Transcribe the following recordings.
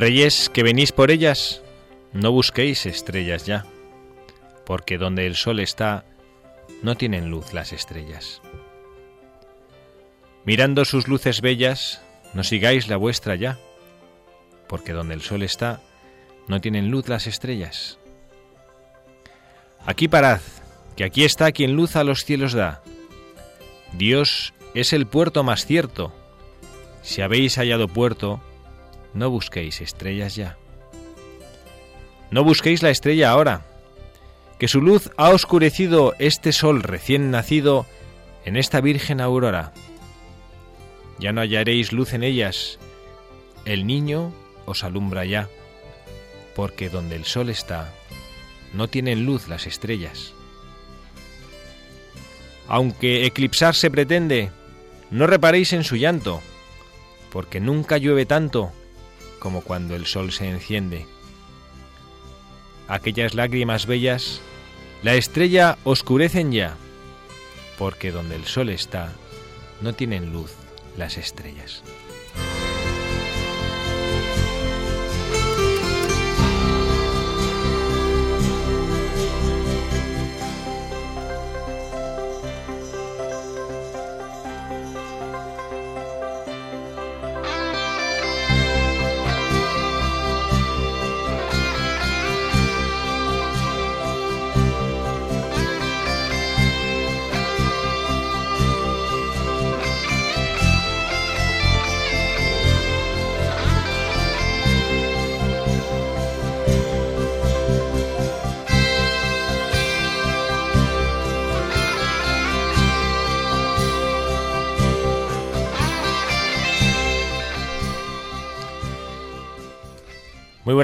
Reyes que venís por ellas, no busquéis estrellas ya, porque donde el sol está, no tienen luz las estrellas. Mirando sus luces bellas, no sigáis la vuestra ya, porque donde el sol está, no tienen luz las estrellas. Aquí parad, que aquí está quien luz a los cielos da. Dios es el puerto más cierto. Si habéis hallado puerto, no busquéis estrellas ya. No busquéis la estrella ahora, que su luz ha oscurecido este sol recién nacido en esta virgen aurora. Ya no hallaréis luz en ellas, el niño os alumbra ya, porque donde el sol está, no tienen luz las estrellas. Aunque eclipsar se pretende, no reparéis en su llanto, porque nunca llueve tanto como cuando el sol se enciende. Aquellas lágrimas bellas, la estrella oscurecen ya, porque donde el sol está, no tienen luz las estrellas.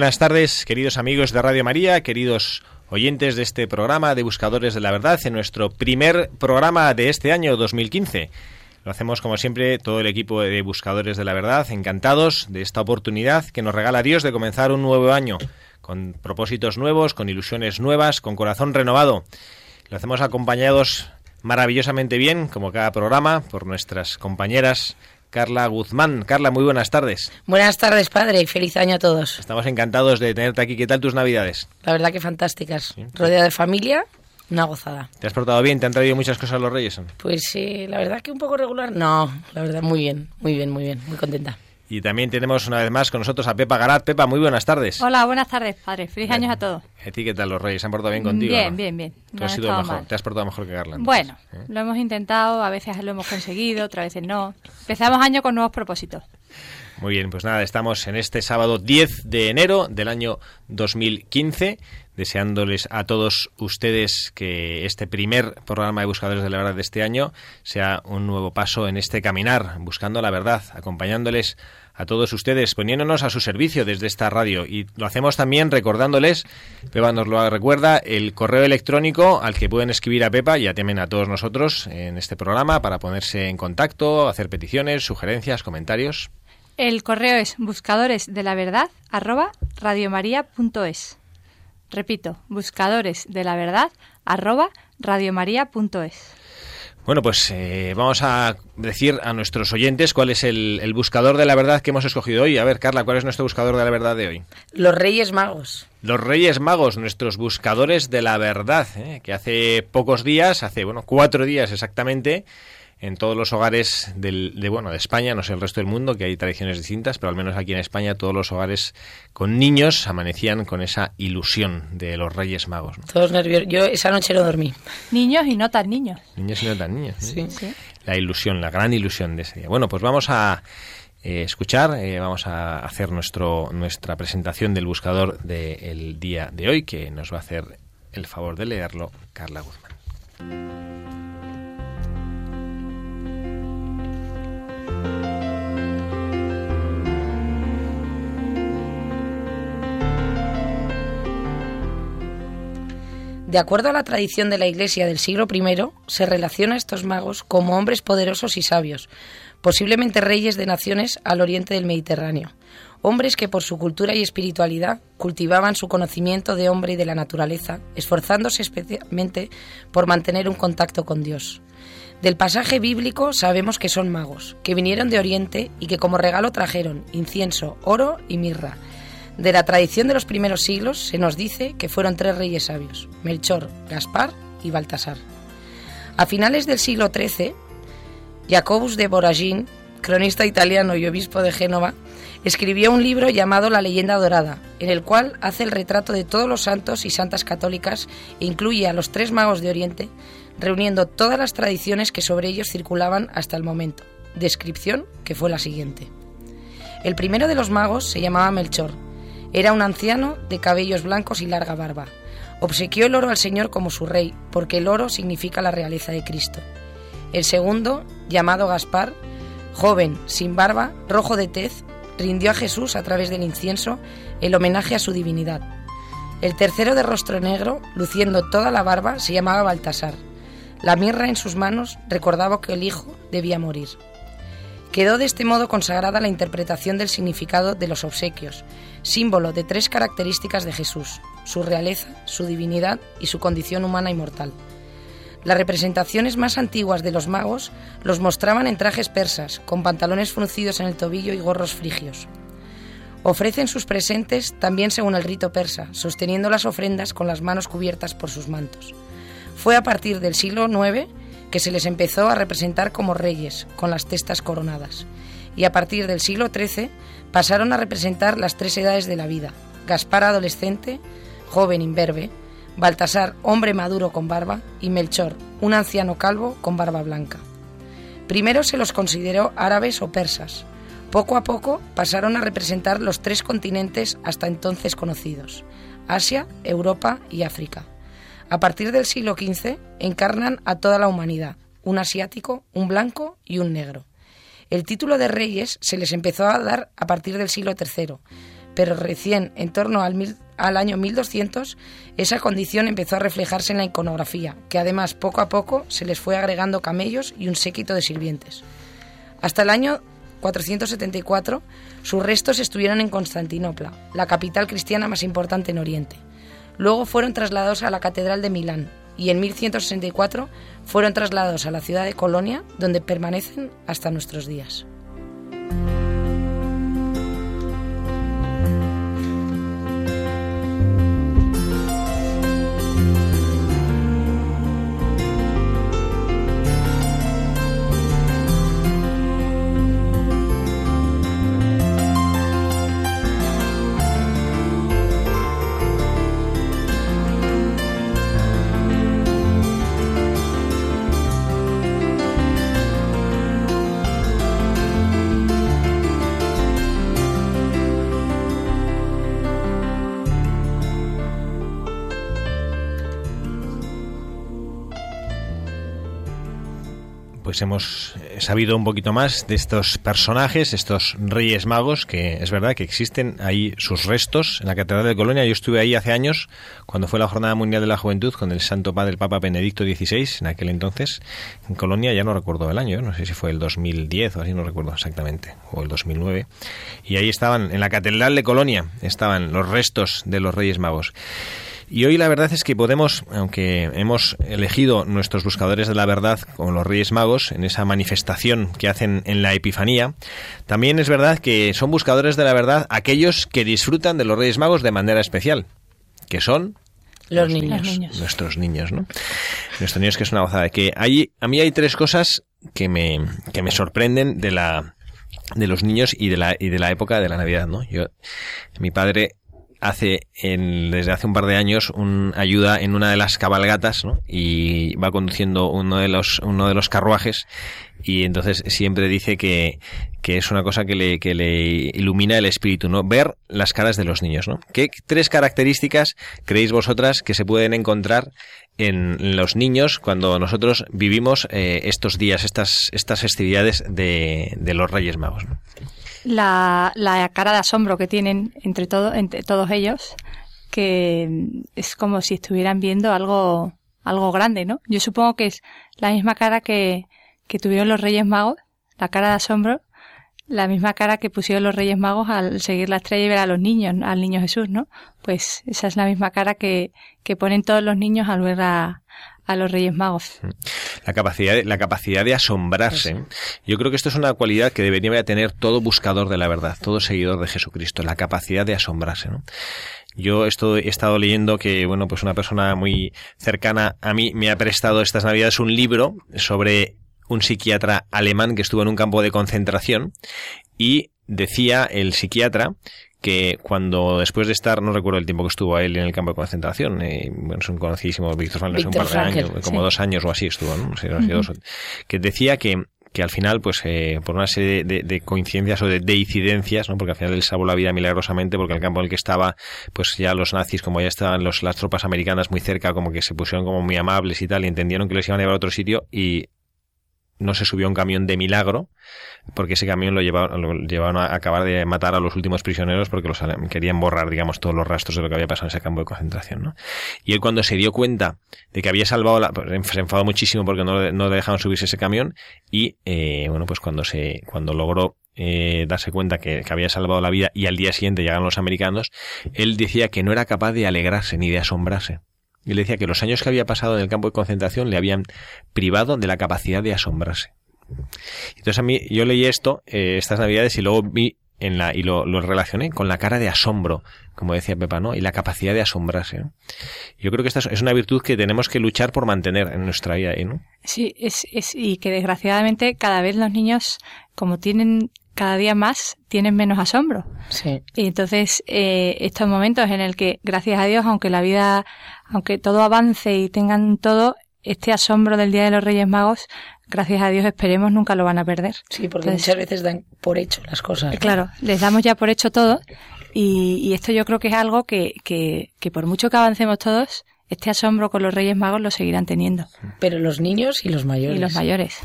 Buenas tardes, queridos amigos de Radio María, queridos oyentes de este programa de Buscadores de la Verdad, en nuestro primer programa de este año 2015. Lo hacemos como siempre todo el equipo de Buscadores de la Verdad, encantados de esta oportunidad que nos regala Dios de comenzar un nuevo año, con propósitos nuevos, con ilusiones nuevas, con corazón renovado. Lo hacemos acompañados maravillosamente bien, como cada programa, por nuestras compañeras Carla Guzmán. Carla, muy buenas tardes. Buenas tardes, padre, y feliz año a todos. Estamos encantados de tenerte aquí. ¿Qué tal tus navidades? La verdad que fantásticas. Rodeada de familia, una gozada. ¿Te has portado bien? ¿Te han traído muchas cosas los reyes? Pues sí, la verdad que un poco regular. No, la verdad muy bien, muy bien, muy bien, muy contenta. Y también tenemos una vez más con nosotros a Pepa Garat. Pepa, muy buenas tardes. Hola, buenas tardes, padre. Feliz años a todos. ¿A ti qué tal los reyes? ¿Se han portado bien contigo? Bien, bien, bien. ¿Tú has sido mejor? ¿Te has portado mejor que Carla? Bueno, ¿eh? lo hemos intentado, a veces lo hemos conseguido, otras veces no. Empezamos año con nuevos propósitos. Muy bien, pues nada, estamos en este sábado 10 de enero del año 2015 deseándoles a todos ustedes que este primer programa de Buscadores de la Verdad de este año sea un nuevo paso en este caminar, buscando la verdad, acompañándoles a todos ustedes, poniéndonos a su servicio desde esta radio. Y lo hacemos también recordándoles, Pepa nos lo recuerda, el correo electrónico al que pueden escribir a Pepa y a también a todos nosotros en este programa para ponerse en contacto, hacer peticiones, sugerencias, comentarios. El correo es buscadores de la verdad arroba radiomaria.es. Repito, buscadores de la verdad arroba radiomaria.es. Bueno, pues eh, vamos a decir a nuestros oyentes cuál es el, el, buscador de la verdad que hemos escogido hoy. A ver, Carla, ¿cuál es nuestro buscador de la verdad de hoy? Los Reyes Magos. Los Reyes Magos, nuestros buscadores de la verdad, ¿eh? que hace pocos días, hace, bueno, cuatro días exactamente, en todos los hogares del, de bueno de España, no sé el resto del mundo, que hay tradiciones distintas, pero al menos aquí en España todos los hogares con niños amanecían con esa ilusión de los Reyes Magos. ¿no? Todos nerviosos. Yo esa noche no dormí. Niños y no tan niños. Niños y no tan niños. Sí. Sí. La ilusión, la gran ilusión de ese día. Bueno, pues vamos a eh, escuchar, eh, vamos a hacer nuestro nuestra presentación del buscador del día de hoy, que nos va a hacer el favor de leerlo Carla Guzmán. De acuerdo a la tradición de la Iglesia del siglo I, se relaciona a estos magos como hombres poderosos y sabios, posiblemente reyes de naciones al oriente del Mediterráneo, hombres que por su cultura y espiritualidad cultivaban su conocimiento de hombre y de la naturaleza, esforzándose especialmente por mantener un contacto con Dios. Del pasaje bíblico sabemos que son magos, que vinieron de Oriente y que como regalo trajeron incienso, oro y mirra. De la tradición de los primeros siglos se nos dice que fueron tres reyes sabios, Melchor, Gaspar y Baltasar. A finales del siglo XIII, Jacobus de Voragine, cronista italiano y obispo de Génova, escribió un libro llamado La leyenda dorada, en el cual hace el retrato de todos los santos y santas católicas e incluye a los tres magos de Oriente, reuniendo todas las tradiciones que sobre ellos circulaban hasta el momento. Descripción que fue la siguiente. El primero de los magos se llamaba Melchor. Era un anciano de cabellos blancos y larga barba. Obsequió el oro al Señor como su rey, porque el oro significa la realeza de Cristo. El segundo, llamado Gaspar, joven, sin barba, rojo de tez, rindió a Jesús a través del incienso el homenaje a su divinidad. El tercero de rostro negro, luciendo toda la barba, se llamaba Baltasar. La mirra en sus manos recordaba que el hijo debía morir. Quedó de este modo consagrada la interpretación del significado de los obsequios, símbolo de tres características de Jesús, su realeza, su divinidad y su condición humana y mortal. Las representaciones más antiguas de los magos los mostraban en trajes persas, con pantalones fruncidos en el tobillo y gorros frigios. Ofrecen sus presentes también según el rito persa, sosteniendo las ofrendas con las manos cubiertas por sus mantos. Fue a partir del siglo IX que se les empezó a representar como reyes, con las testas coronadas, y a partir del siglo XIII pasaron a representar las tres edades de la vida, Gaspar adolescente, joven imberbe, Baltasar hombre maduro con barba y Melchor, un anciano calvo con barba blanca. Primero se los consideró árabes o persas. Poco a poco pasaron a representar los tres continentes hasta entonces conocidos, Asia, Europa y África. A partir del siglo XV encarnan a toda la humanidad, un asiático, un blanco y un negro. El título de reyes se les empezó a dar a partir del siglo III, pero recién en torno al, mil, al, año 1200 esa condición empezó a reflejarse en la iconografía, que además poco a poco se les fue agregando camellos y un séquito de sirvientes. Hasta el año 474 sus restos estuvieron en Constantinopla, la capital cristiana más importante en Oriente. Luego fueron trasladados a la Catedral de Milán y en 1164 fueron trasladados a la ciudad de Colonia, donde permanecen hasta nuestros días. Pues hemos sabido un poquito más de estos personajes, estos reyes magos, que es verdad que existen ahí sus restos en la Catedral de Colonia. Yo estuve ahí hace años, cuando fue la Jornada Mundial de la Juventud, con el Santo Padre, el Papa Benedicto XVI, en aquel entonces, en Colonia, ya no recuerdo el año, no sé si fue el 2010 o así, no recuerdo exactamente, o el 2009. Y ahí estaban, en la Catedral de Colonia, estaban los restos de los reyes magos. Y hoy la verdad es que podemos, aunque hemos elegido nuestros buscadores de la verdad como los Reyes Magos en esa manifestación que hacen en la Epifanía, también es verdad que son buscadores de la verdad aquellos que disfrutan de los Reyes Magos de manera especial, que son los, niños. Nuestros niños, ¿no? Nuestros niños que es una gozada. Que hay, a mí hay tres cosas que me, que me sorprenden de la de los niños y de la y de la época de la Navidad, ¿no? Yo mi padre hace en, desde hace un par de años un ayuda en una de las cabalgatas y va conduciendo uno de los uno de los carruajes y entonces siempre dice que, que es una cosa que le, que le ilumina el espíritu, ¿no? Ver las caras de los niños, ¿no? ¿Qué tres características creéis vosotras que se pueden encontrar en los niños cuando nosotros vivimos eh, estos días, estas, estas festividades de, de los Reyes Magos? La, la cara de asombro que tienen entre, todo, entre todos ellos, que es como si estuvieran viendo algo, algo grande, ¿no? Yo supongo que es la misma cara que, que tuvieron los Reyes Magos, la cara de asombro, la misma cara que pusieron los Reyes Magos al seguir la estrella y ver a los niños, al niño Jesús, ¿no? Pues esa es la misma cara que, que ponen todos los niños al ver a, a los Reyes Magos. La capacidad, la capacidad de asombrarse. Yo creo que esto es una cualidad que debería tener todo buscador de la verdad, todo seguidor de Jesucristo, la capacidad de asombrarse. ¿no? Yo estoy, he estado leyendo que, bueno, pues una persona muy cercana a mí me ha prestado estas navidades un libro sobre un psiquiatra alemán que estuvo en un campo de concentración y decía el psiquiatra que cuando después de estar, no recuerdo el tiempo que estuvo él en el campo de concentración, eh, bueno, es un conocidísimo Víctor Frankl, un par de años, como dos años o así estuvo, ¿no? que decía que que al final, pues eh, por una serie de, coincidencias o de, de, incidencias, ¿no? porque al final él salvó la vida milagrosamente, porque el campo en el que estaba, pues ya los nazis, como ya estaban los, las tropas americanas muy cerca, como que se pusieron como muy amables y tal, y entendieron que les iban a llevar a otro sitio, y no se subió a un camión de milagro, porque ese camión lo llevaban, lo llevaban a acabar de matar a los últimos prisioneros porque los querían borrar, digamos, todos los rastros de lo que había pasado en ese campo de concentración, ¿no? Y él cuando se dio cuenta de que había salvado la, pues, se enfadó muchísimo porque no, no le dejaban subirse ese camión y, eh, bueno, pues cuando se, cuando logró eh, darse cuenta que, que, había salvado la vida y al día siguiente llegaron los americanos, él decía que no era capaz de alegrarse ni de asombrarse. Y le decía que los años que había pasado en el campo de concentración le habían privado de la capacidad de asombrarse. Entonces a mí, yo leí esto eh, estas navidades y luego vi en la, y lo, relacioné con la cara de asombro, como decía Pepa, ¿no? Y la capacidad de asombrarse. Yo creo que esta es una virtud que tenemos que luchar por mantener en nuestra vida, ¿no? Sí, es, es, y que desgraciadamente cada vez los niños, como tienen cada día más tienen menos asombro. Sí. Y entonces, eh, estos momentos en el que, gracias a Dios, aunque la vida, aunque todo avance y tengan todo, este asombro del Día de los Reyes Magos, gracias a Dios, esperemos, nunca lo van a perder. Sí, porque muchas veces dan por hecho las cosas. Claro, les damos ya por hecho todo. Y, y esto yo creo que es algo que, que, que por mucho que avancemos todos, este asombro con los Reyes Magos lo seguirán teniendo. Pero los niños y los mayores. Y los mayores.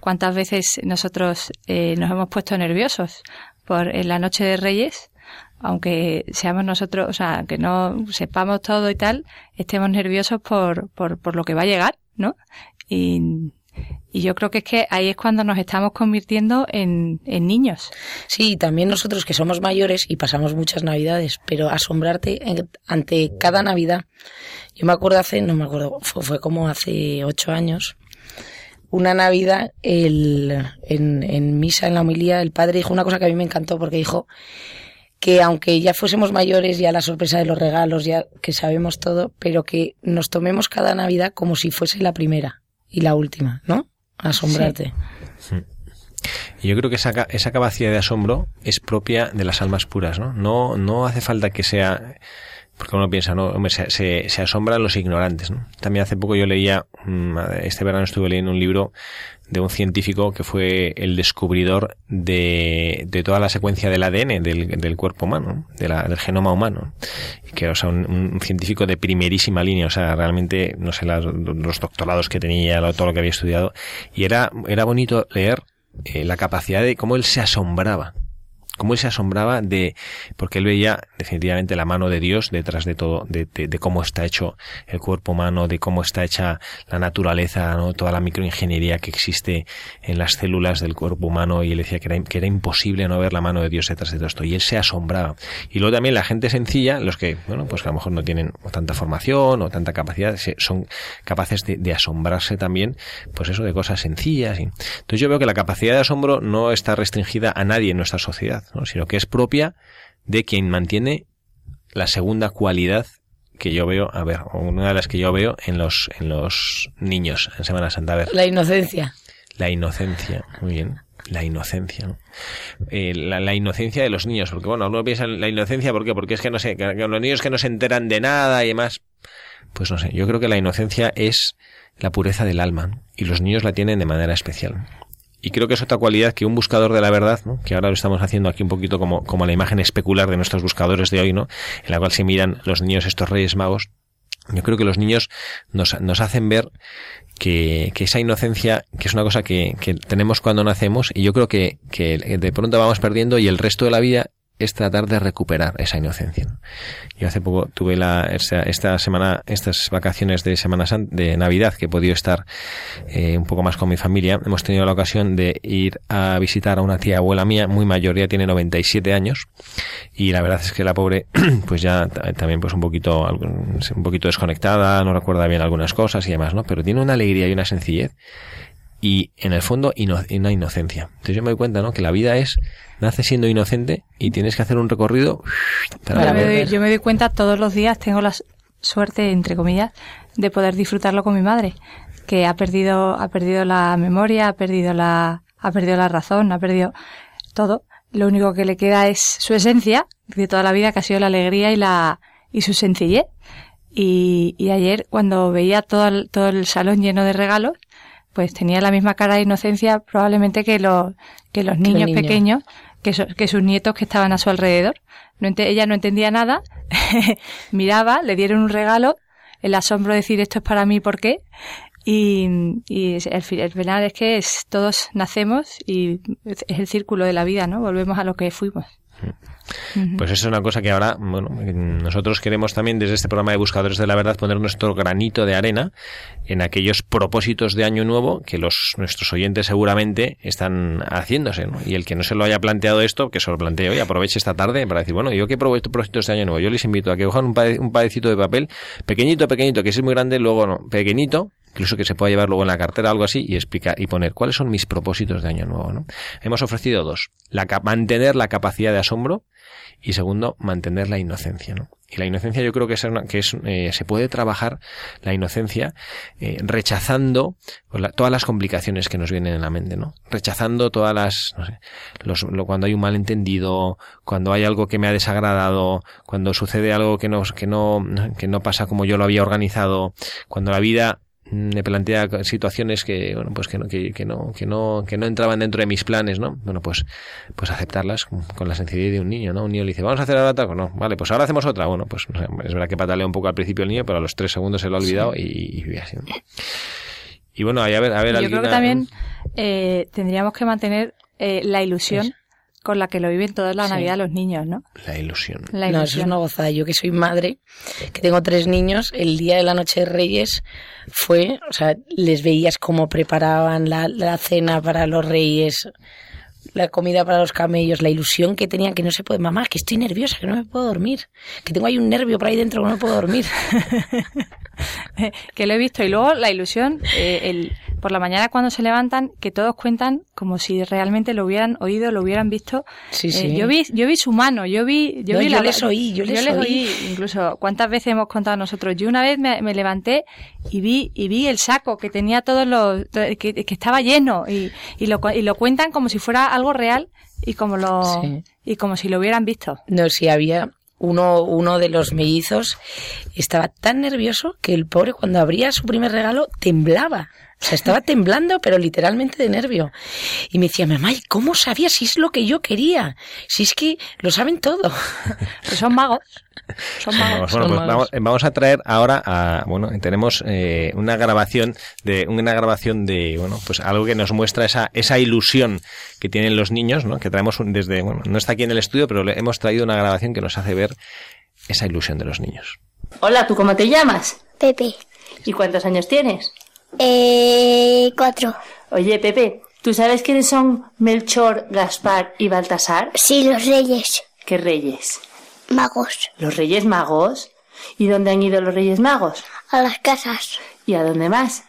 ¿Cuántas veces nosotros eh, nos hemos puesto nerviosos por en la noche de Reyes? Aunque seamos nosotros, o sea, que no sepamos todo y tal, estemos nerviosos por, por, por lo que va a llegar, ¿no? Y, y yo creo que es que ahí es cuando nos estamos convirtiendo en, en, niños. Sí, también nosotros que somos mayores y pasamos muchas navidades, pero asombrarte ante cada Navidad. Yo me acuerdo hace, no me acuerdo, fue, fue como hace ocho años, una Navidad, el, en, en misa, en la homilía, el padre dijo una cosa que a mí me encantó porque dijo que aunque ya fuésemos mayores, ya la sorpresa de los regalos, ya que sabemos todo, pero que nos tomemos cada Navidad como si fuese la primera y la última, ¿no? Asombrarte. Sí. Yo creo que esa, esa capacidad de asombro es propia de las almas puras, ¿no? No, no hace falta que sea porque uno piensa, no, hombre, se, se, se, asombran los ignorantes, ¿no? También hace poco yo leía, mm, este verano estuve leyendo un libro de un científico que fue el descubridor de, de toda la secuencia del ADN del, del cuerpo humano, de la, del genoma humano. Que, o sea, un, científico de primerísima línea, o sea, realmente, no sé, los doctorados que tenía, todo lo que había estudiado. Y era, era bonito leer eh, la capacidad de cómo él se asombraba cómo él se asombraba de, porque él veía definitivamente la mano de Dios detrás de todo, de, cómo está hecho el cuerpo humano, de cómo está hecha la naturaleza, ¿no? toda la microingeniería que existe en las células del cuerpo humano y él decía que era, que era imposible no ver la mano de Dios detrás de todo esto y él se asombraba. Y luego también la gente sencilla, los que, bueno, pues que a lo mejor no tienen tanta formación o tanta capacidad, son capaces de, de asombrarse también, pues eso de cosas sencillas. Y... Entonces yo veo que la capacidad de asombro no está restringida a nadie en nuestra sociedad, sino que es propia de quien mantiene la segunda cualidad que yo veo, a ver, una de las que yo veo en los, en los niños en Semana Santa. A ver. La inocencia. La inocencia, muy bien. La inocencia, eh, la, inocencia de los niños, porque bueno, uno piensa en la inocencia, ¿por qué? Porque es que no sé, que los niños que no se enteran de nada y demás, pues no sé, yo creo que la inocencia es la pureza del alma y los niños la tienen de manera especial. Y creo que es otra cualidad que un buscador de la verdad, que ahora lo estamos haciendo aquí un poquito como, como la imagen especular de nuestros buscadores de hoy, ¿no? en la cual se miran los niños estos reyes magos. Yo creo que los niños nos, nos hacen ver que, que, esa inocencia, que es una cosa que, que tenemos cuando nacemos, y yo creo que, que de pronto vamos perdiendo y el resto de la vida es tratar de recuperar esa inocencia. Yo hace poco tuve la, esta, semana, estas vacaciones de Semana Santa, de Navidad, que he podido estar eh, un poco más con mi familia. Hemos tenido la ocasión de ir a visitar a una tía abuela mía, muy mayor, ya tiene 97 años, y la verdad es que la pobre, pues ya también pues un poquito, un poquito desconectada, no recuerda bien algunas cosas y demás, ¿no? Pero tiene una alegría y una sencillez y en el fondo una inocencia. Entonces yo me doy cuenta, ¿no? Que la vida es, nace siendo inocente y tienes que hacer un recorrido para Yo me doy cuenta todos los días, tengo la suerte, entre comillas, de poder disfrutarlo con mi madre, que ha perdido, ha perdido la memoria, ha perdido la, ha perdido la razón, ha perdido todo. Lo único que le queda es su esencia de toda la vida, que ha sido la alegría y la, y su sencillez. Y, y ayer, cuando veía todo todo el salón lleno de regalos, pues tenía la misma cara de inocencia probablemente que los, que los niños pequeños, que, que sus nietos que estaban a su alrededor. No ella no entendía nada, miraba, le dieron un regalo, el asombro de decir esto es para mí, ¿por qué? Y, y el, el final es que es, todos nacemos y es el círculo de la vida, ¿no? Volvemos a lo que fuimos. Pues eso es una cosa que ahora, bueno, nosotros queremos también desde este programa de Buscadores de la Verdad poner nuestro granito de arena en aquellos propósitos de año nuevo que los nuestros oyentes seguramente están haciéndose, ¿no? Y el que no se lo haya planteado esto, que se lo plantee hoy, aproveche esta tarde para decir, bueno, yo qué propósitos de año nuevo, yo les invito a que cojan un, un padecito de papel, pequeñito, pequeñito, que es muy grande, luego no, pequeñito, incluso que se pueda llevar luego en la cartera algo así y explicar y poner cuáles son mis propósitos de año nuevo, ¿no? Hemos ofrecido dos, la, mantener la capacidad de asombro y segundo, mantener la inocencia, ¿no? Y la inocencia yo creo que es, que es eh, se puede trabajar la inocencia eh, rechazando todas las complicaciones que nos vienen en la mente, ¿no? Rechazando todas las, no sé, los, cuando hay un malentendido, cuando hay algo que me ha desagradado, cuando sucede algo que no, que no, que no pasa como yo lo había organizado, cuando la vida me plantea situaciones que bueno pues que no que, que, no que no que no entraban dentro de mis planes no bueno pues pues aceptarlas con la sencillez de un niño no un niño le dice vamos a hacer ahora otra no vale pues ahora hacemos otra. Bueno pues es verdad que patalea un poco al principio el niño pero a los tres segundos se lo ha olvidado y, y, así y bueno a ver a ver yo creo que también eh, tendríamos que mantener eh, la ilusión con la que lo viven toda la Navidad los niños, ¿no? La ilusión. La No, eso es una gozada. Yo que soy madre, que tengo tres niños, el día de la noche de Reyes fue, o sea, les veías cómo preparaban la, la cena para los Reyes, la comida para los camellos, la ilusión que tenían, que no se puede, mamá, que estoy nerviosa, que no me puedo dormir, que tengo ahí un nervio por ahí dentro que no me puedo dormir. que lo he visto. Y luego la ilusión, eh, el, por la mañana cuando se levantan, que todos cuentan como si realmente lo hubieran oído, lo hubieran visto. Sí, eh, yo vi, yo vi su mano, yo vi, yo vi yo les oí, yo les, oí. Incluso cuántas veces hemos contado nosotros. Yo una vez me, levanté y vi, y vi el saco que tenía todos los, que, que estaba lleno y, y, lo, y lo cuentan como si fuera algo real y como lo, y como si lo hubieran visto. No, sí había, uno, uno de los mellizos estaba tan nervioso que el pobre cuando abría su primer regalo temblaba. O sea, estaba temblando, pero literalmente de nervio. Y me decía, mamá, ¿y cómo sabía si es lo que yo quería? Si es que lo saben todo. Pues son magos. Son magos. Bueno, Son pues magos. vamos, vamos a traer ahora a, bueno, tenemos eh, una grabación de una grabación de, bueno, pues algo que nos muestra esa esa ilusión que tienen los niños, ¿no? Que traemos un- desde, bueno, no está aquí en el estudio, pero le hemos traído una grabación que nos hace ver esa ilusión de los niños. Hola, ¿tú cómo te llamas? Pepe. ¿Y cuántos años tienes? Eh, cuatro. Oye, Pepe, ¿tú sabes quiénes son Melchor, Gaspar y Baltasar? Sí, los reyes. ¿Qué reyes? Magos. ¿Los reyes magos? ¿Y dónde han ido los reyes magos? A las casas. ¿Y a dónde más?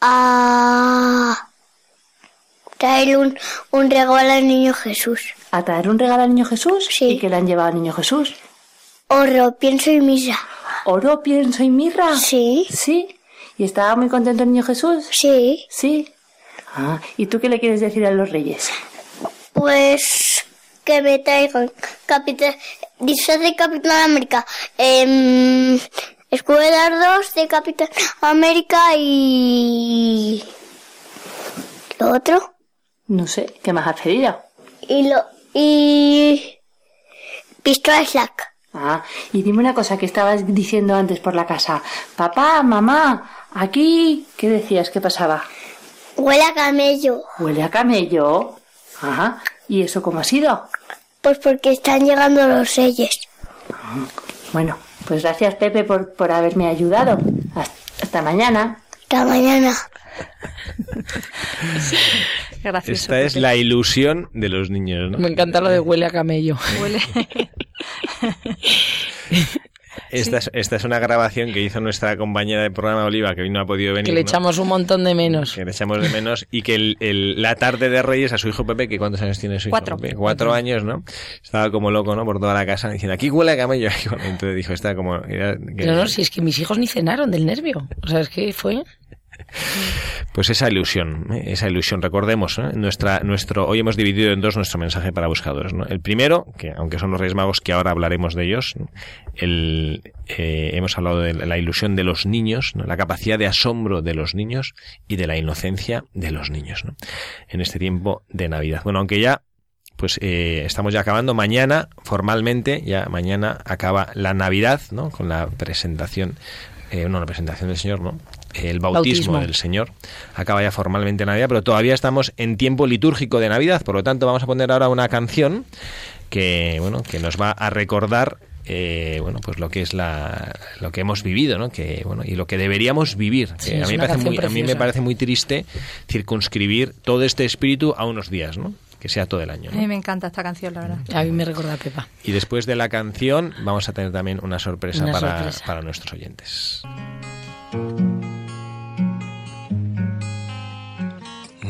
A traer un, un regalo al niño Jesús. ¿A traer un regalo al niño Jesús? Sí. ¿Y qué le han llevado al niño Jesús? Oro, pienso y misa. ¿Oro, pienso y mirra? Sí. ¿Sí? ¿Y estaba muy contento el niño Jesús? Sí. Sí. Ah, ¿y tú qué le quieres decir a los reyes? Pues que me traigan capitán, disfraz de Capitán América, eh, escudo de dardos de Capitán América y lo otro No sé, ¿qué más has pedido? y lo y pistola Slack. Ah, y dime una cosa que estabas diciendo antes por la casa. Papá, mamá, aquí, ¿qué decías? ¿Qué pasaba? Huele a camello. Huele a camello. Ajá. ¿Y eso cómo ha sido? Pues porque están llegando los reyes. Bueno, pues gracias Pepe por, por haberme ayudado. Hasta, hasta mañana. Hasta mañana. Gracioso. Esta es la ilusión de los niños, ¿no? Me encanta lo de huele a camello. Huele. Esta, es, esta es una grabación que hizo nuestra compañera de programa Oliva, que hoy no ha podido venir. Que le ¿no? echamos un montón de menos. que le echamos de menos y que el, el- la tarde de Reyes a su hijo Pepe, que cuántos años tiene su hijo Cuatro. Pepe? Cuatro años, ¿no? Estaba como loco, ¿no? Por toda la casa diciendo, aquí huele a camello. Y bueno, entonces dijo, está como... era- que- No, no, si es que mis hijos ni cenaron del nervio. O sea, es que fue... Pues esa ilusión, esa ilusión, recordemos, ¿eh? nuestra, nuestro, hoy hemos dividido en dos nuestro mensaje para buscadores. ¿no? El primero, que aunque son los Reyes Magos, que ahora hablaremos de ellos, el, eh, hemos hablado de la ilusión de los niños, ¿no? la capacidad de asombro de los niños y de la inocencia de los niños, ¿no? en este tiempo de Navidad. Bueno, aunque ya pues eh, estamos ya acabando. Mañana, formalmente, ya mañana acaba la Navidad, ¿no? Con la presentación, eh, presentación del Señor, ¿no? El bautismo, Bautismo. del Señor. Acaba ya formalmente Navidad, pero todavía estamos en tiempo litúrgico de Navidad. Por lo tanto, vamos a poner ahora una canción que, bueno, que nos va a recordar eh, bueno, pues lo que es la, lo que hemos vivido, ¿no? Que, bueno, y lo que deberíamos vivir. A, mí me parece muy, a mí me parece muy triste circunscribir todo este espíritu a unos días, ¿no? Que sea todo el año. A mí me encanta esta canción, la verdad. A mí me recuerda a Pepa. Y después de la canción vamos a tener también una sorpresa, Una para, sorpresa. para nuestros oyentes.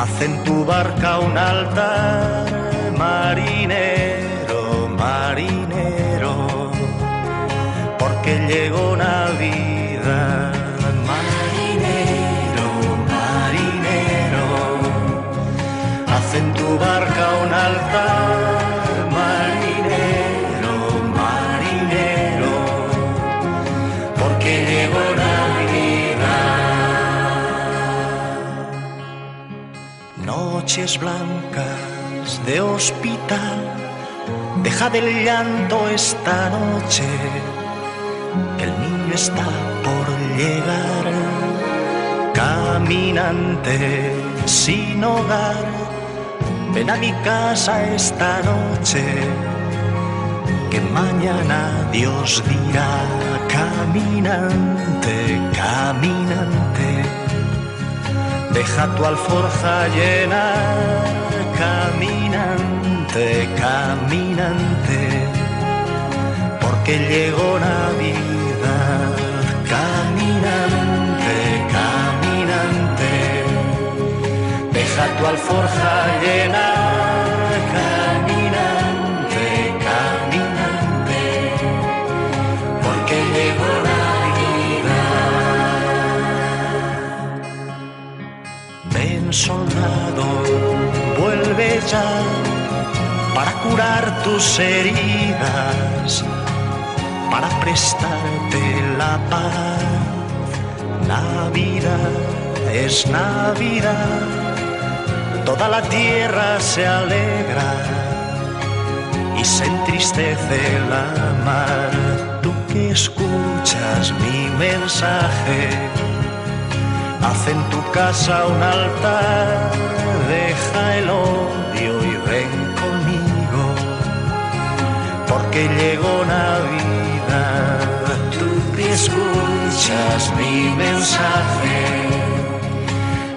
Haz en tu barca un altar, marinero, marinero, porque llegó Navidad. Noches blancas de hospital, deja del llanto esta noche, que el niño está por llegar, caminante sin hogar, ven a mi casa esta noche, que mañana Dios dirá, caminante, caminante. Deja tu alforja llena, caminante, caminante, porque llegó Navidad, caminante, caminante. Deja tu alforja llena, para curar tus heridas, para prestarte la paz. Navidad es Navidad, toda la tierra se alegra y se entristece la mar. Tú que escuchas mi mensaje, haz en tu casa un altar, deja porque llegó Navidad. Tú que escuchas mi mensaje,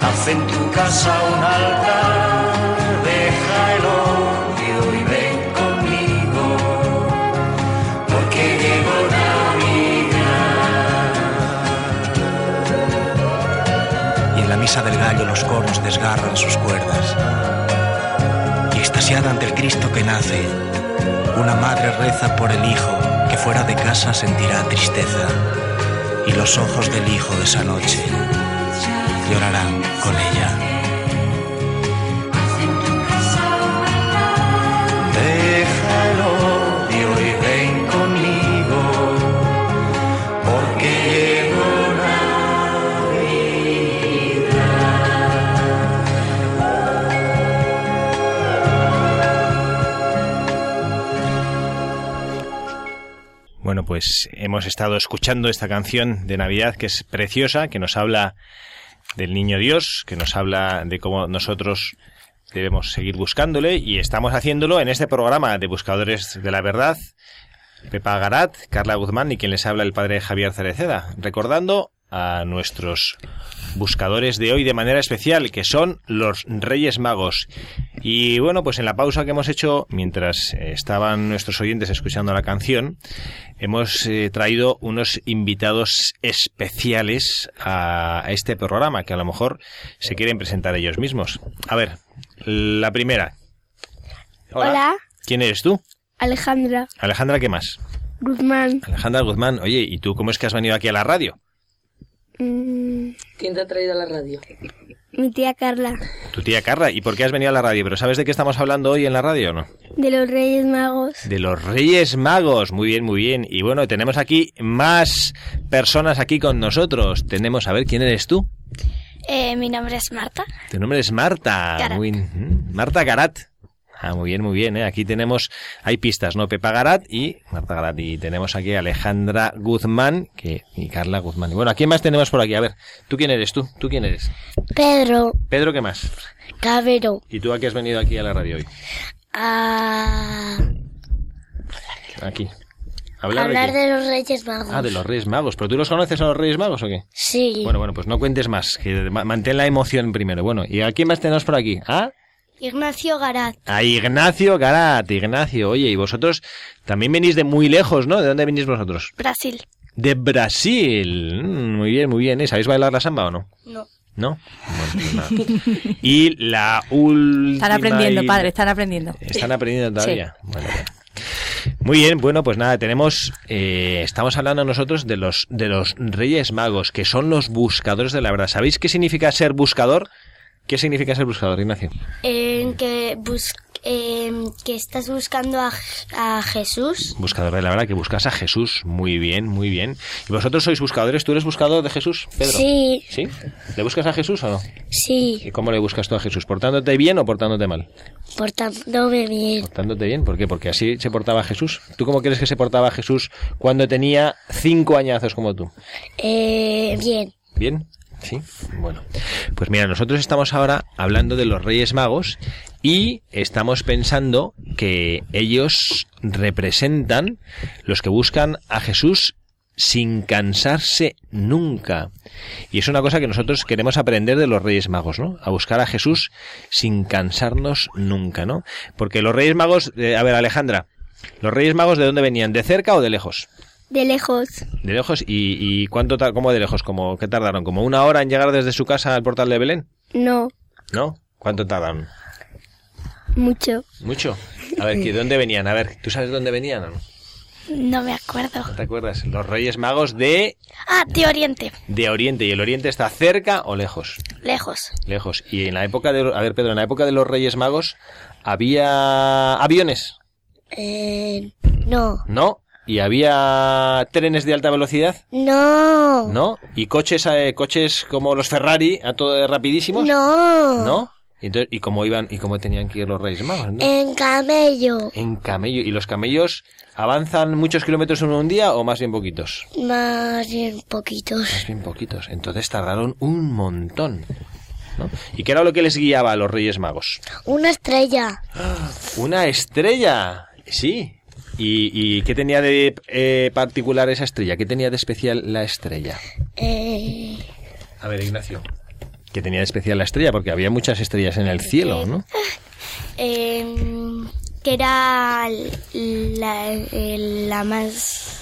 haz en tu casa un altar, deja el odio y ven conmigo, porque llegó Navidad. Y en la misa del gallo los cornos desgarran sus cuerdas. Y extasiada ante el Cristo que nace, una madre reza por el hijo que fuera de casa sentirá tristeza. Y los ojos del hijo de esa noche llorarán con ella. Bueno, pues hemos estado escuchando esta canción de Navidad que es preciosa, que nos habla del niño Dios, que nos habla de cómo nosotros debemos seguir buscándole y estamos haciéndolo en este programa de Buscadores de la Verdad. Pepa Garat, Carla Guzmán y quien les habla el padre Javier Cereceda, recordando a nuestros buscadores de hoy de manera especial, que son los Reyes Magos. Y bueno, pues en la pausa que hemos hecho, mientras estaban nuestros oyentes escuchando la canción, hemos eh, traído unos invitados especiales a, a este programa, que a lo mejor se quieren presentar ellos mismos. A ver, la primera. Hola, ¿Quién eres tú? Alejandra Alejandra, ¿qué más? Guzmán. Alejandra Guzmán. Oye, ¿y tú cómo es que has venido aquí a la radio? Mm, ¿Quién te ha traído a la radio? mi tía Carla, Tu tía Carla. ¿Y por qué has venido a la radio? ¿Pero sabes de qué estamos hablando hoy en la radio o no? de los Reyes Magos. De los Reyes Magos. Muy bien, muy bien. Y bueno, tenemos aquí más personas aquí con nosotros. Tenemos, a ver, ¿quién eres tú? Eh, mi nombre es Marta. Tu nombre es Marta. Garat. Muy, Marta Garat. Ah, muy bien, muy bien. ¿eh? Aquí tenemos, hay pistas, ¿no? Pepa Garat y Marta Garat. Y tenemos aquí a Alejandra Guzmán que, y Carla Guzmán. Y bueno, ¿a quién más tenemos por aquí? A ver, ¿tú quién eres tú? ¿Tú quién eres? Pedro Pedro, ¿qué más? Cabero. ¿Y tú a qué has venido aquí a la radio hoy? A Aquí. ¿Hablar, hablar qué? de los Reyes Magos. Ah, de los Reyes Magos. ¿Pero tú los conoces a los Reyes Magos o qué? Sí. Bueno, bueno, pues no cuentes más, que ma- mantén la emoción primero. Bueno, ¿y a quién más tenemos por aquí? ¿Ah? Ignacio Garat. A Ignacio Garat, Ignacio. Oye, y vosotros también venís de muy lejos, ¿no? ¿De dónde venís vosotros? Brasil. De Brasil. Mm, muy bien, muy bien. ¿eh? ¿Sabéis bailar la samba o no? No. ¿No? Bueno, pues nada. Y la última... Están aprendiendo, y- padre, están aprendiendo. ¿Están aprendiendo todavía? Bueno, bueno. Muy bien, bueno, pues nada, tenemos, eh, estamos hablando nosotros de los, de los Reyes Magos, que son los buscadores de la verdad. ¿Sabéis qué significa ser buscador? ¿Qué significa ser buscador, Ignacio? En que, bus em, que estás buscando a, a Jesús. Buscador de la verdad, que buscas a Jesús. Muy bien, muy bien. ¿Y vosotros sois buscadores? ¿Tú eres buscador de Jesús, Pedro? Sí, ¿Sí? ¿Le buscas a Jesús o no? sí, ¿Y cómo le buscas tú a Jesús? ¿Portándote bien o portándote mal? portándome bien. Portándote bien, ¿por qué? Porque así se portaba Jesús. ¿Tú cómo crees que se portaba Jesús cuando tenía cinco añazos como tú? Eh, bien. ¿Bien? Sí. Bueno. Pues mira, nosotros estamos ahora hablando de los Reyes Magos y estamos pensando que ellos representan los que buscan a Jesús sin cansarse nunca. Y es una cosa que nosotros queremos aprender de los Reyes Magos, ¿no? A buscar a Jesús sin cansarnos nunca, ¿no? Porque los Reyes Magos, eh, a ver Alejandra, ¿los Reyes Magos de dónde venían? ¿De cerca o de lejos? De lejos. ¿De lejos? ¿Y, y cuánto, cómo de lejos? ¿Cómo, ¿Qué tardaron? ¿Como una hora en llegar desde su casa al portal de Belén? No. ¿No? ¿Cuánto tardaron? Mucho. ¿Mucho? A ver, ¿de dónde venían? A ver, ¿tú sabes dónde venían? o no? No me acuerdo. ¿No te acuerdas? Los Reyes Magos de, Ah, de Oriente. de Oriente. ¿Y el Oriente está cerca o lejos? Lejos. Lejos. Y en la época de... A ver, Pedro, en la época de los Reyes Magos había aviones, Eh, no. ¿no? Y había trenes de alta velocidad, No. ¿no? Y coches, eh, coches como los Ferrari, a todo rapidísimos, No. ¿no? Y, entonces, ¿y cómo iban y cómo tenían que ir los Reyes Magos? ¿no? En camello. En camello. ¿Y los camellos avanzan muchos kilómetros en un día o más bien poquitos? Más bien poquitos. Más bien poquitos. Entonces tardaron un montón. ¿no? ¿Y qué era lo que les guiaba a los Reyes Magos? Una estrella. Una estrella. Sí. ¿Y, y qué tenía de eh, particular esa estrella? ¿Qué tenía de especial la estrella? Eh, A ver, Ignacio. ¿Qué tenía de especial la estrella? Porque había muchas estrellas en el cielo, ¿no? em, que era la, eh, la más...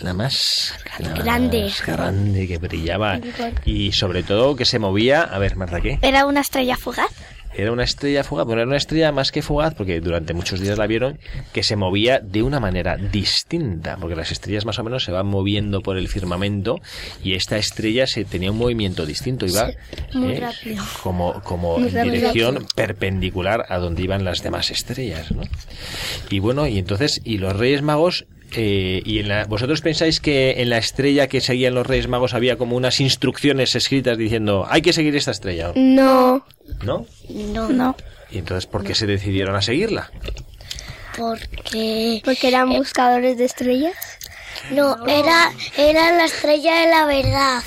La más la Grande. más grande que brillaba. Y sobre todo que se movía. A ver, Marta, ¿qué? Era una estrella fugaz. Era una estrella fugaz, bueno, era una estrella más que fugaz, porque durante muchos días la vieron, que se movía de una manera distinta, porque las estrellas más o menos se van moviendo por el firmamento, y esta estrella se tenía un movimiento distinto, iba muy eh, rápido. como, como Muy en rápido. dirección perpendicular a donde iban las demás estrellas, ¿no? Y bueno, y entonces, y los Reyes Magos eh, y en la- vosotros pensáis que en la estrella que seguían los Reyes Magos había como unas instrucciones escritas diciendo hay que seguir esta estrella, No. ¿no? No. No. Y entonces, ¿por qué se decidieron a seguirla? Porque... Porque eran buscadores de estrellas. No, era, era la estrella de la verdad.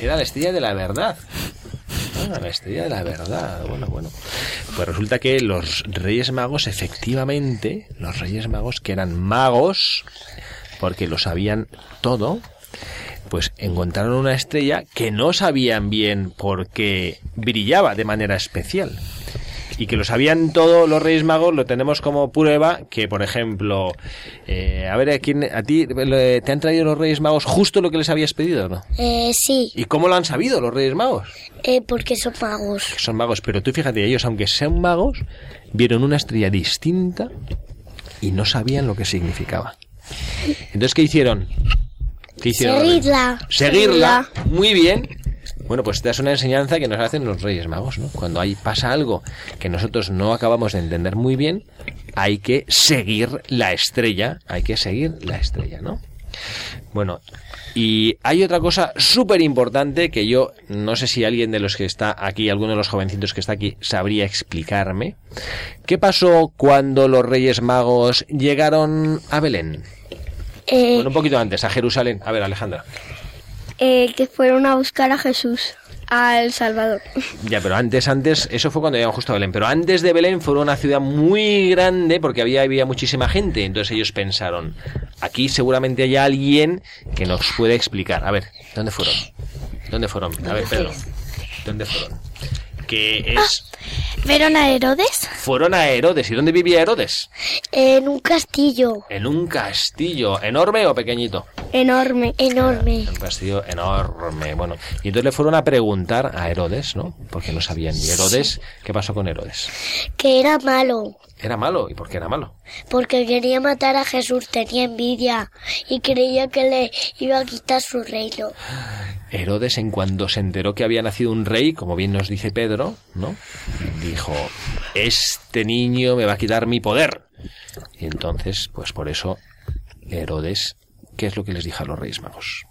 Era la estrella de la verdad. La estrella de la verdad. Bueno, bueno. Pues resulta que los Reyes Magos, efectivamente, los Reyes Magos, que eran magos, porque lo sabían todo, pues encontraron una estrella que no sabían bien por qué brillaba de manera especial. Y que lo sabían todos los Reyes Magos, lo tenemos como prueba que, por ejemplo, eh, a ver, ¿a, quién, ¿a ti te han traído los Reyes Magos justo lo que les habías pedido, no? Eh, sí, ¿Y cómo lo han sabido los Reyes Magos? eh, porque son magos. Que son magos, pero tú fíjate, ellos, aunque sean magos, vieron una estrella distinta y no sabían lo que significaba. Entonces, ¿qué hicieron? ¿Qué hicieron? Seguidla. Seguirla. Muy bien. Bueno, pues esta es una enseñanza que nos hacen los Reyes Magos, ¿no? Cuando ahí pasa algo que nosotros no acabamos de entender muy bien, hay que seguir la estrella, hay que seguir la estrella, ¿no? Bueno, y hay otra cosa súper importante que yo no sé si alguien de los que está aquí, alguno de los jovencitos que está aquí, sabría explicarme. ¿Qué pasó cuando los Reyes Magos llegaron a Belén? Eh, Bueno, un poquito antes, a Jerusalén. A ver, Alejandra. Eh, que fueron a buscar a Jesús, al Salvador. Ya, pero antes, antes, eso fue cuando llegaron justo a Belén. Pero antes de Belén fueron una ciudad muy grande porque había, había muchísima gente. Entonces ellos pensaron, aquí seguramente hay alguien que nos puede explicar. A ver, ¿dónde fueron? ¿Dónde fueron? A ver, Pedro. ¿Dónde fueron? Que es... ¿Vieron a Herodes? Fueron a Herodes. ¿Y dónde vivía Herodes? En un castillo En un castillo. ¿Enorme o pequeñito? enorme, enorme. Un castillo enorme. Bueno, y entonces le fueron a preguntar a Herodes, ¿no? Porque no sabían. ¿Y Herodes? ¿Qué pasó con Herodes? Que era malo, Era malo. ¿Y por qué era malo? porque quería matar a Jesús, tenía envidia y creía que le iba a quitar su reino. Herodes, en cuanto se enteró que había nacido un rey, como bien nos dice Pedro, ¿no? Dijo, este niño me va a quitar mi poder. Y entonces, pues por eso, Herodes, ¿qué es lo que les dijo a los reyes magos?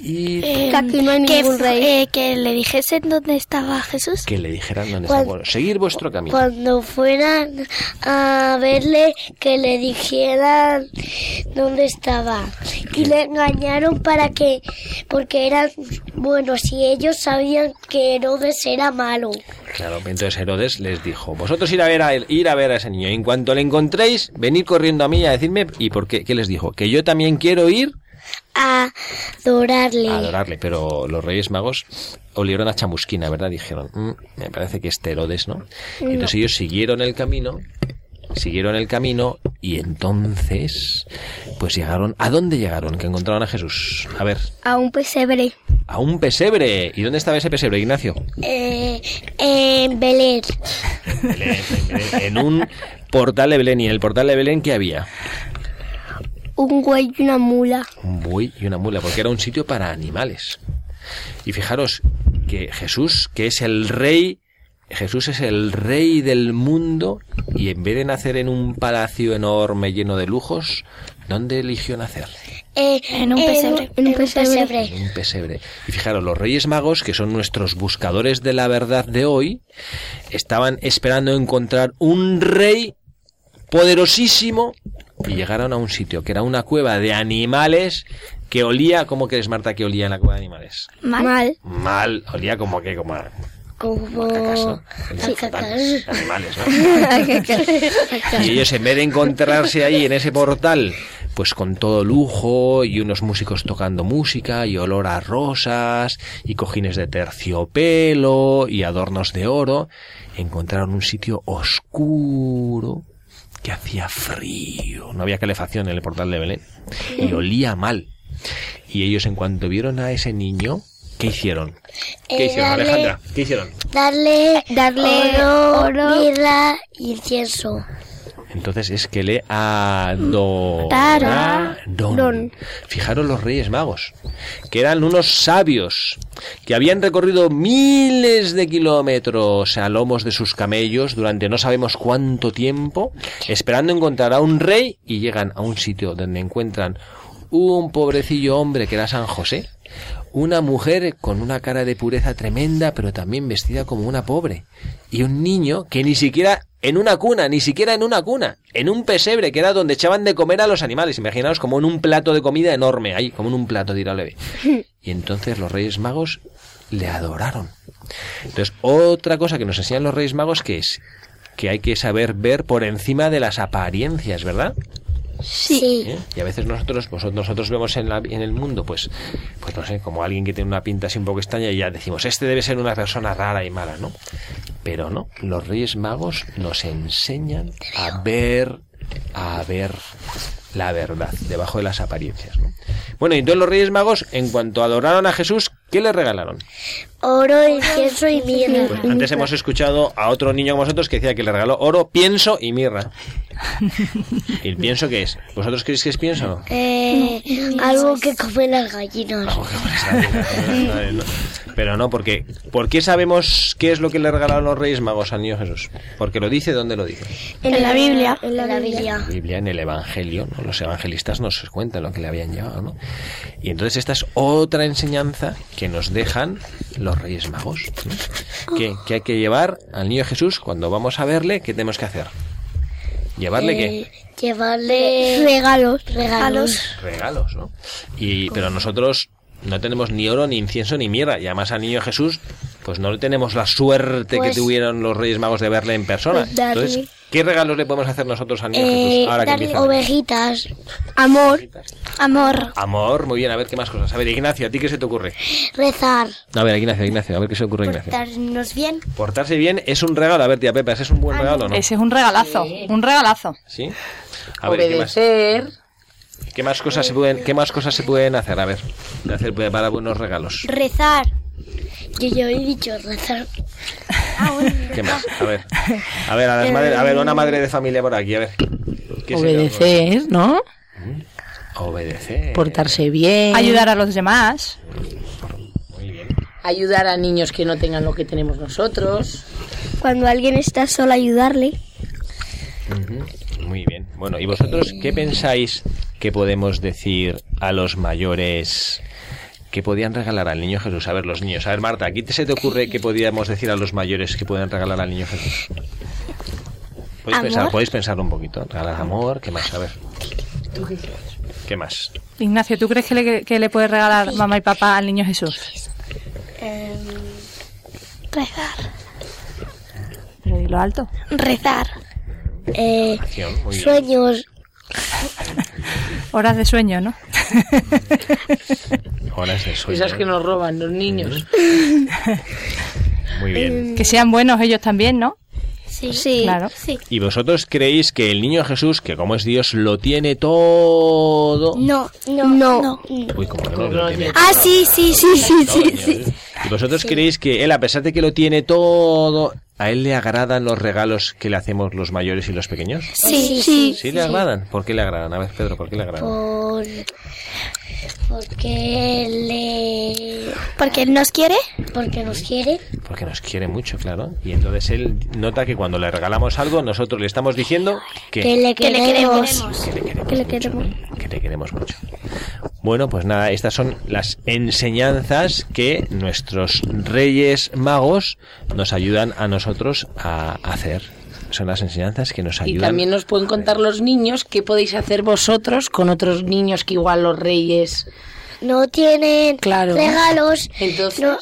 Y que aquí no hay ningún rey. que le dijesen dónde estaba Jesús. que le dijeran dónde Cuan- está. Bueno, seguir vuestro camino. Cuando fueran a verle, que le dijeran dónde estaba. Y le engañaron para que, porque eran, bueno, si ellos sabían que Herodes era malo. Claro, entonces Herodes les dijo, vosotros ir a ver a él, ir a ver a ese niño. Y en cuanto le encontréis, venid corriendo a mí a decirme, ¿y por qué? ¿Qué les dijo? Que yo también quiero ir A adorarle. a adorarle, pero los Reyes Magos olieron a chamusquina, ¿verdad? Dijeron, "Mm, me parece que este Herodes, ¿no? Y entonces ellos siguieron el camino, siguieron el camino Y entonces, pues llegaron. ¿A dónde llegaron? Que encontraron a Jesús. A ver. A un pesebre. A un pesebre. ¿Y dónde estaba ese pesebre, Ignacio? Eh, en Belén. Belén, en Belén, en un portal de Belén. ¿Y en el portal de Belén qué había? Un güey y una mula. Un buey y una mula, porque era un sitio para animales. Y fijaros que Jesús, que es el rey, Jesús es el rey del mundo y en vez de nacer en un palacio enorme lleno de lujos, ¿dónde eligió nacer? Eh, En un pesebre. En un pesebre. En un pesebre. Y fijaros, los Reyes Magos, que son nuestros buscadores de la verdad de hoy, estaban esperando encontrar un rey poderosísimo y llegaron a un sitio que era una cueva de animales que olía, ¿cómo crees Marta que olía en la cueva de animales? Mal. Mal, olía como que como a Como... cacas, ¿no? Sí, Fatal. cacas. Animales, ¿no? Y ellos en vez de encontrarse ahí en ese portal, pues con todo lujo y unos músicos tocando música y olor a rosas y cojines de terciopelo y adornos de oro, encontraron un sitio oscuro que hacía frío. No había calefacción en el portal de Belén y olía mal. Y ellos en cuanto vieron a ese niño, ¿qué hicieron? ¿Qué Eh, hicieron, darle- Alejandra? ¿Qué hicieron? Darle, darle oro, mirra y incienso. Entonces es que le adoraron. Fijaros los Reyes Magos, que eran unos sabios, que habían recorrido miles de kilómetros a lomos de sus camellos durante no sabemos cuánto tiempo, esperando encontrar a un rey y llegan a un sitio donde encuentran un pobrecillo hombre que era San José, una mujer con una cara de pureza tremenda, pero también vestida como una pobre, y un niño que ni siquiera en una cuna, ni siquiera en una cuna, en un pesebre, que era donde echaban de comer a los animales. Imaginaos como en un plato de comida enorme, ahí, como en un plato de leve. Y entonces los Reyes Magos le adoraron. Entonces, otra cosa que nos enseñan los Reyes Magos que es que hay que saber ver por encima de las apariencias, ¿verdad? Sí. ¿eh? Y a veces nosotros, vosotros, nosotros vemos en, la- en el mundo, pues, pues no sé, como alguien que tiene una pinta así un poco extraña y ya decimos, este debe ser una persona rara y mala, ¿no? Pero no, los Reyes Magos nos enseñan a ver, a ver la verdad debajo de las apariencias, ¿no? Bueno, y entonces los Reyes Magos, en cuanto adoraron a Jesús, ¿qué le regalaron? Oro, incienso y mirra. Pues antes hemos escuchado a otro niño como vosotros que decía que le regaló oro, pienso y mirra. ¿Y el pienso qué es? ¿Vosotros creéis que es pienso o no? Eh, algo que comen las gallinas. Pero no, porque ¿por qué sabemos qué es lo que le regalaron los Reyes Magos al niño Jesús? Porque lo dice, ¿dónde lo dice? En la Biblia. En la Biblia. La Biblia, en el Evangelio, ¿no? Los evangelistas nos cuentan lo que le habían llevado, ¿no? Y entonces esta es otra enseñanza que nos dejan los Reyes Magos. ¿no? Que, que hay que llevar al niño Jesús cuando vamos a verle, ¿qué tenemos que hacer? ¿Llevarle qué? Eh, llevarle regalos. Regalos. regalos, ¿no? Y, pero nosotros no tenemos ni oro, ni incienso, ni mirra. Y además al niño Jesús, pues no le tenemos la suerte Pues- que tuvieron los Reyes Magos de verle en persona. Pues darle- Entonces, ¿qué regalos le podemos hacer nosotros al niño Eh, Jesús? Ahora que darle empieza ver? ovejitas. Amor. Amor. Amor, muy bien, a ver qué más cosas. A ver, Ignacio, ¿a ti qué se te ocurre? Rezar. A ver, Ignacio, Ignacio, a ver qué se te ocurre, Ignacio. Portarnos bien. Portarse bien es un regalo. A ver, tía Pepa, ¿ese es un buen regalo o no? Ese es un regalazo, un regalazo. ¿Sí? A ver, ¿qué más? ¿Qué más cosas se pueden, qué más cosas se pueden hacer? A ver, de hacer para buenos regalos. Rezar. Yo ya he dicho rezar. ¿Qué más? A ver. A ver, a, las madres- a ver, una madre de familia por aquí, a ver. ¿Qué se le Obedecer, ¿no? ocurre? Obedecer. Portarse bien. Ayudar a los demás. Muy bien. Ayudar a niños que no tengan lo que tenemos nosotros. Cuando alguien está solo, ayudarle. Muy bien. Bueno, ¿y vosotros qué pensáis que podemos decir a los mayores que podían regalar al niño Jesús? A ver, los niños. A ver, Marta, ¿aquí te se te ocurre que podíamos decir a los mayores que pueden regalar al niño Jesús? ¿Podéis pensar, podéis pensar un poquito? Regalar amor, ¿qué más? A ver. ¿Qué más? Ignacio, ¿tú crees que le, que le puedes regalar mamá y papá al niño Jesús? Rezar. Pero dilo alto. Rezar. Eh, Acción, muy bien. sueños. Horas de sueño, ¿no? Horas de sueño. Esas que nos roban los niños. Muy bien. que sean buenos ellos también, ¿no? Sí, Sí, Claro. sí. ¿Y vosotros creéis que el niño Jesús, que como es Dios, lo tiene todo? No, no, No. no. Uy, como que no lo tiene Ah, sí, sí, sí, sí, sí, sí. ¿Y vosotros creéis que él, a pesar de que lo tiene todo, a él le agradan los regalos que le hacemos los mayores y los pequeños? Sí, sí. ¿Sí le agradan? ¿Por qué le agradan? A ver, Pedro, ¿por qué le agradan? Por... Porque le... Porque él nos quiere. Porque nos quiere. Porque nos quiere mucho, claro. Y entonces él nota que cuando le regalamos algo, nosotros le estamos diciendo que, Que le Que le queremos. que le queremos que le mucho, queremos. que le queremos mucho. Bueno, pues nada, estas son las enseñanzas que nuestros reyes magos nos ayudan a nosotros a hacer. Son las enseñanzas que nos Y ayudan. también nos pueden contar los niños qué podéis hacer vosotros con otros niños que igual los reyes. No tienen Claro. regalos. Entonces, No.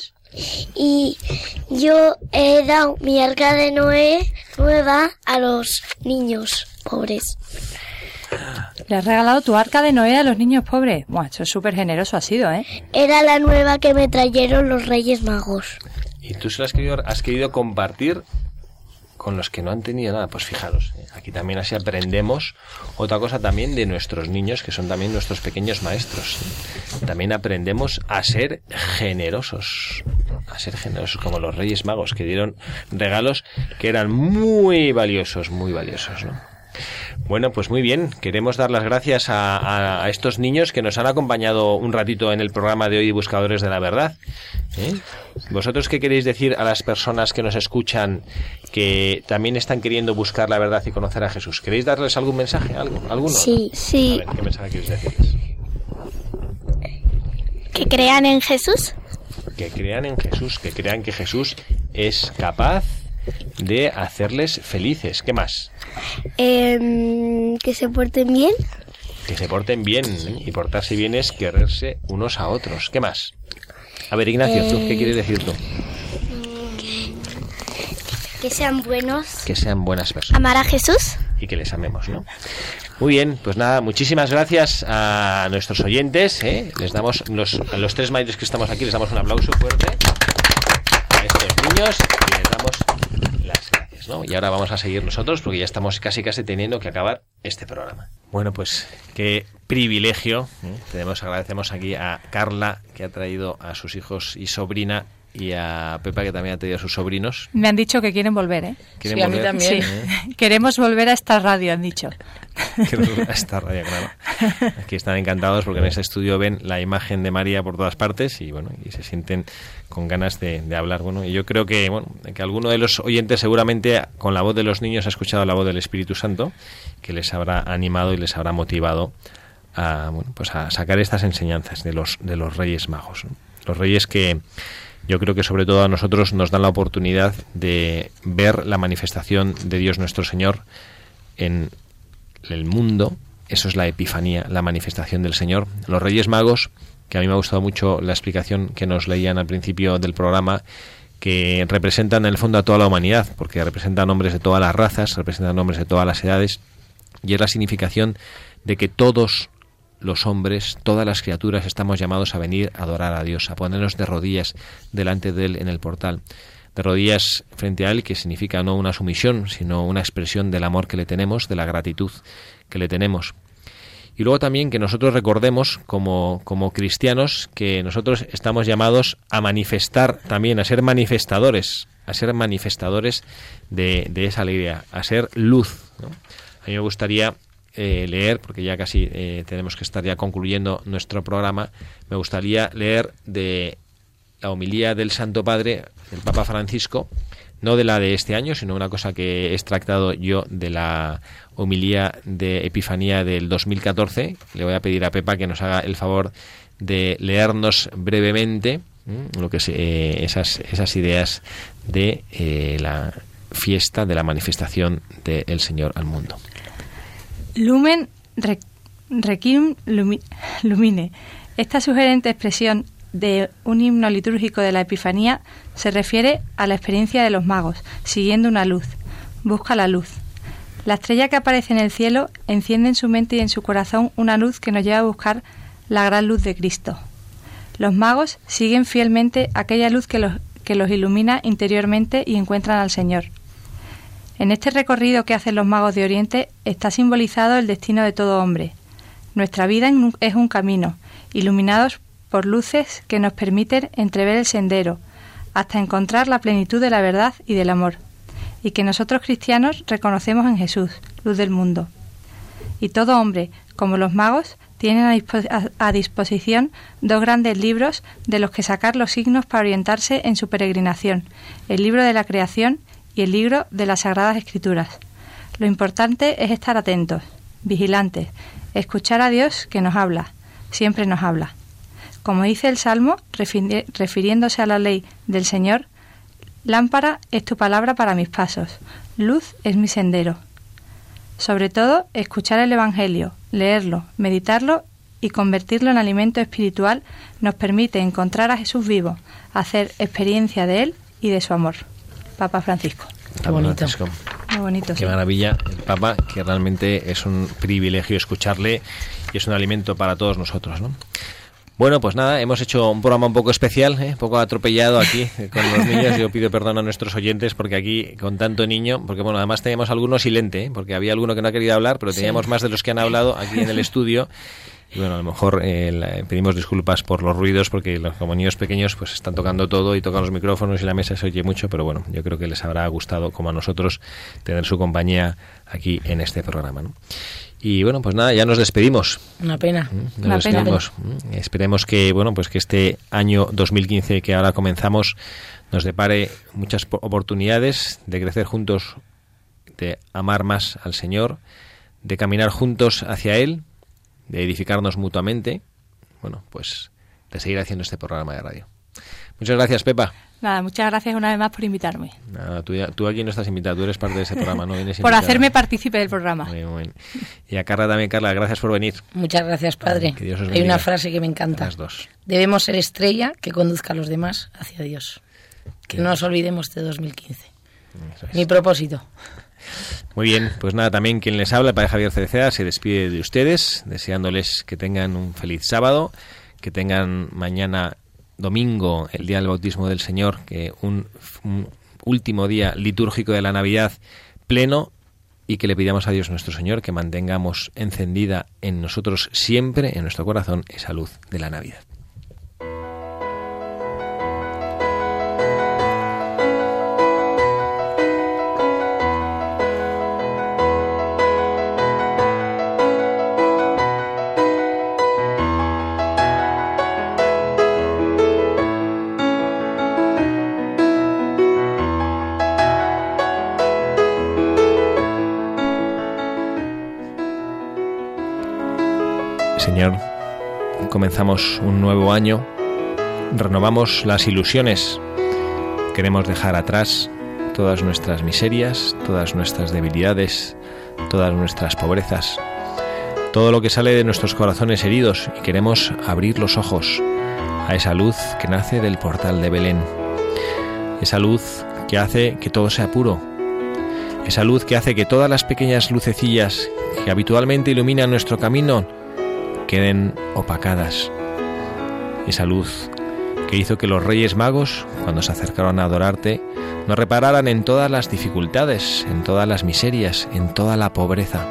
Y yo he dado mi arca de Noé nueva a los niños pobres. Le has regalado tu arca de Noé a los niños pobres. Buah, eso es súper generoso ha sido, ¿eh? Era la nueva que me trajeron los Reyes Magos. Y tú se las has querido, has querido compartir con los que no han tenido nada. Pues fijaros, eh, aquí también así aprendemos otra cosa también de nuestros niños, que son también nuestros pequeños maestros. También aprendemos a ser generosos, a ser generosos como los Reyes Magos, que dieron regalos que eran muy valiosos, muy valiosos, ¿no? Bueno, pues muy bien. Queremos dar las gracias a, a- a estos niños que nos han acompañado un ratito en el programa de hoy, Buscadores de la Verdad. ¿Eh? ¿Vosotros qué queréis decir a las personas que nos escuchan que también están queriendo buscar la verdad y conocer a Jesús? ¿Queréis darles algún mensaje? ¿Algo? ¿Alguno? Sí. A Sí. ver, ¿qué mensaje queréis decirles? Que crean en Jesús. Que crean en Jesús, que crean que Jesús es capaz de hacerles felices. ¿Qué más? Em, que se porten bien. Que se porten bien. ¿eh? Y portarse bien es quererse unos a otros. ¿Qué más? A ver, Ignacio, ¿tú qué quieres decir tú? Que sean buenos. Que sean buenas personas Amar a Jesús. y que les amemos, ¿no? Muy bien, pues nada, muchísimas gracias a nuestros oyentes. ¿eh? Les damos los, a los tres mayores que estamos aquí, les damos un aplauso fuerte a estos niños ¿no? Y ahora vamos a seguir nosotros porque ya estamos casi casi teniendo que acabar este programa. Bueno, pues qué privilegio. ¿eh? Tenemos, agradecemos aquí a Carla que ha traído a sus hijos y sobrina y a Pepa que también ha traído a sus sobrinos. Me han dicho que quieren volver, ¿eh? ¿Quieren Sí, a mí también. Sí. Queremos volver a esta radio, han dicho. gusta esta radio, claro. Aquí están encantados porque en ese estudio ven la imagen de María por todas partes y bueno, y se sienten con ganas de, de hablar. Bueno, y yo creo que bueno, que alguno de los oyentes seguramente con la voz de los niños ha escuchado la voz del Espíritu Santo, que les habrá animado y les habrá motivado a bueno, pues a sacar estas enseñanzas de los de los Reyes Magos. ¿no? Los Reyes que yo creo que sobre todo a nosotros nos dan la oportunidad de ver la manifestación de Dios nuestro Señor en el mundo, eso es la epifanía, la manifestación del Señor. Los Reyes Magos, que a mí me ha gustado mucho la explicación que nos leían al principio del programa, que representan en el fondo a toda la humanidad, porque representan hombres de todas las razas, representan hombres de todas las edades, y es la significación de que todos los hombres, todas las criaturas estamos llamados a venir a adorar a Dios, a ponernos de rodillas delante de Él en el portal, de rodillas frente a Él, que significa no una sumisión, sino una expresión del amor que le tenemos, de la gratitud que le tenemos. Y luego también que nosotros recordemos como, como cristianos que nosotros estamos llamados a manifestar también, a ser manifestadores, a ser manifestadores de, esa alegría, a ser luz. A mí me gustaría eh, leer, porque ya casi eh, tenemos que estar ya concluyendo nuestro programa, me gustaría leer de la homilía del Santo Padre, del Papa Francisco, no de la de este año, sino una cosa que he extractado yo de la homilía de Epifanía del 2014. Le voy a pedir a Pepa que nos haga el favor de leernos brevemente ¿m? lo que es, eh, esas, esas ideas de la fiesta de la manifestación del Señor al mundo. Lumen requiem lumi- lumine. Esta sugerente expresión de un himno litúrgico de la Epifanía se refiere a la experiencia de los magos, siguiendo una luz. Busca la luz. La estrella que aparece en el cielo enciende en su mente y en su corazón una luz que nos lleva a buscar la gran luz de Cristo. Los magos siguen fielmente aquella luz que los, que los ilumina interiormente y encuentran al Señor. En este recorrido que hacen los magos de Oriente está simbolizado el destino de todo hombre. Nuestra vida es un camino, iluminados por luces que nos permiten entrever el sendero, hasta encontrar la plenitud de la verdad y del amor, y que nosotros cristianos reconocemos en Jesús, luz del mundo. Y todo hombre, como los magos, tienen a, disposición dos grandes libros de los que sacar los signos para orientarse en su peregrinación, el libro de la creación y el libro de las Sagradas Escrituras. Lo importante es estar atentos, vigilantes, escuchar a Dios que nos habla, siempre nos habla. Como dice el Salmo, refiriéndose a la ley del Señor, lámpara es tu palabra para mis pasos, luz es mi sendero. Sobre todo, escuchar el Evangelio, leerlo, meditarlo y convertirlo en alimento espiritual nos permite encontrar a Jesús vivo, hacer experiencia de Él y de su amor. Papa Francisco. Qué bonito. Qué bonito. Qué maravilla el Papa, que realmente es un privilegio escucharle y es un alimento para todos nosotros, ¿no? Bueno, pues nada, hemos hecho un programa un poco especial, ¿eh? un poco atropellado aquí eh, con los niños. Yo pido perdón a nuestros oyentes porque aquí con tanto niño, porque bueno, además teníamos algunos silente, ¿eh? porque había alguno que no ha querido hablar, pero teníamos más de los que han hablado aquí en el estudio. Y bueno, a lo mejor pedimos disculpas por los ruidos porque los, como niños pequeños pues están tocando todo y tocan los micrófonos y la mesa se oye mucho, pero bueno, yo creo que les habrá gustado como a nosotros tener su compañía aquí en este programa. ¿no? Y bueno, pues nada, ya nos despedimos. Una pena. Mm, nos despedimos. Mm, esperemos que bueno, pues que este año 2015 que ahora comenzamos nos depare muchas oportunidades de crecer juntos, de amar más al Señor, de caminar juntos hacia él, de edificarnos mutuamente. Bueno, pues de seguir haciendo este programa de radio. Muchas gracias, Pepa. Nada, muchas gracias una vez más por invitarme. Nada, tú, aquí no estás invitado, tú eres parte de ese programa, ¿no? por hacerme partícipe del programa. Muy bien. Y a Carla también, Carla, gracias por venir. Muchas gracias, padre. Hay una frase que me encanta. dos. Debemos ser estrella que conduzca a los demás hacia Dios. Que no nos olvidemos de 2015. Mi propósito. Muy bien, pues nada, también quien les habla, el padre Javier Cereceda, se despide de ustedes, deseándoles que tengan un feliz sábado, que tengan mañana domingo, el día del bautismo del Señor, que un, último día litúrgico de la Navidad pleno y que le pidamos a Dios nuestro Señor que mantengamos encendida en nosotros siempre, en nuestro corazón, esa luz de la Navidad. Señor, comenzamos un nuevo año, renovamos las ilusiones, queremos dejar atrás todas nuestras miserias, todas nuestras debilidades, todas nuestras pobrezas, todo lo que sale de nuestros corazones heridos y queremos abrir los ojos a esa luz que nace del portal de Belén, esa luz que hace que todo sea puro, esa luz que hace que todas las pequeñas lucecillas que habitualmente iluminan nuestro camino queden opacadas. Esa luz que hizo que los reyes magos, cuando se acercaron a adorarte, no repararan en todas las dificultades, en todas las miserias, en toda la pobreza.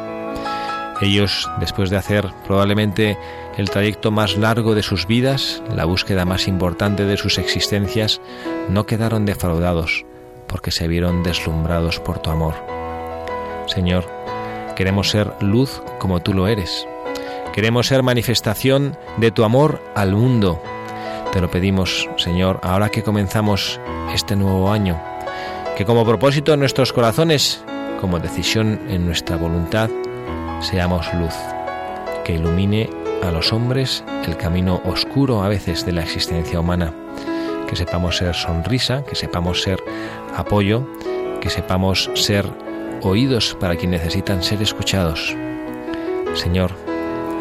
Ellos, después de hacer probablemente el trayecto más largo de sus vidas, la búsqueda más importante de sus existencias, no quedaron defraudados, porque se vieron deslumbrados por tu amor. Señor, queremos ser luz como tú lo eres, Queremos ser manifestación de tu amor al mundo. Te lo pedimos, Señor, ahora que comenzamos este nuevo año, que como propósito en nuestros corazones, como decisión en nuestra voluntad, seamos luz, que ilumine a los hombres el camino oscuro a veces de la existencia humana, que sepamos ser sonrisa, que sepamos ser apoyo, que sepamos ser oídos para quienes necesitan ser escuchados. Señor,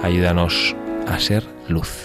ayúdanos a ser luz.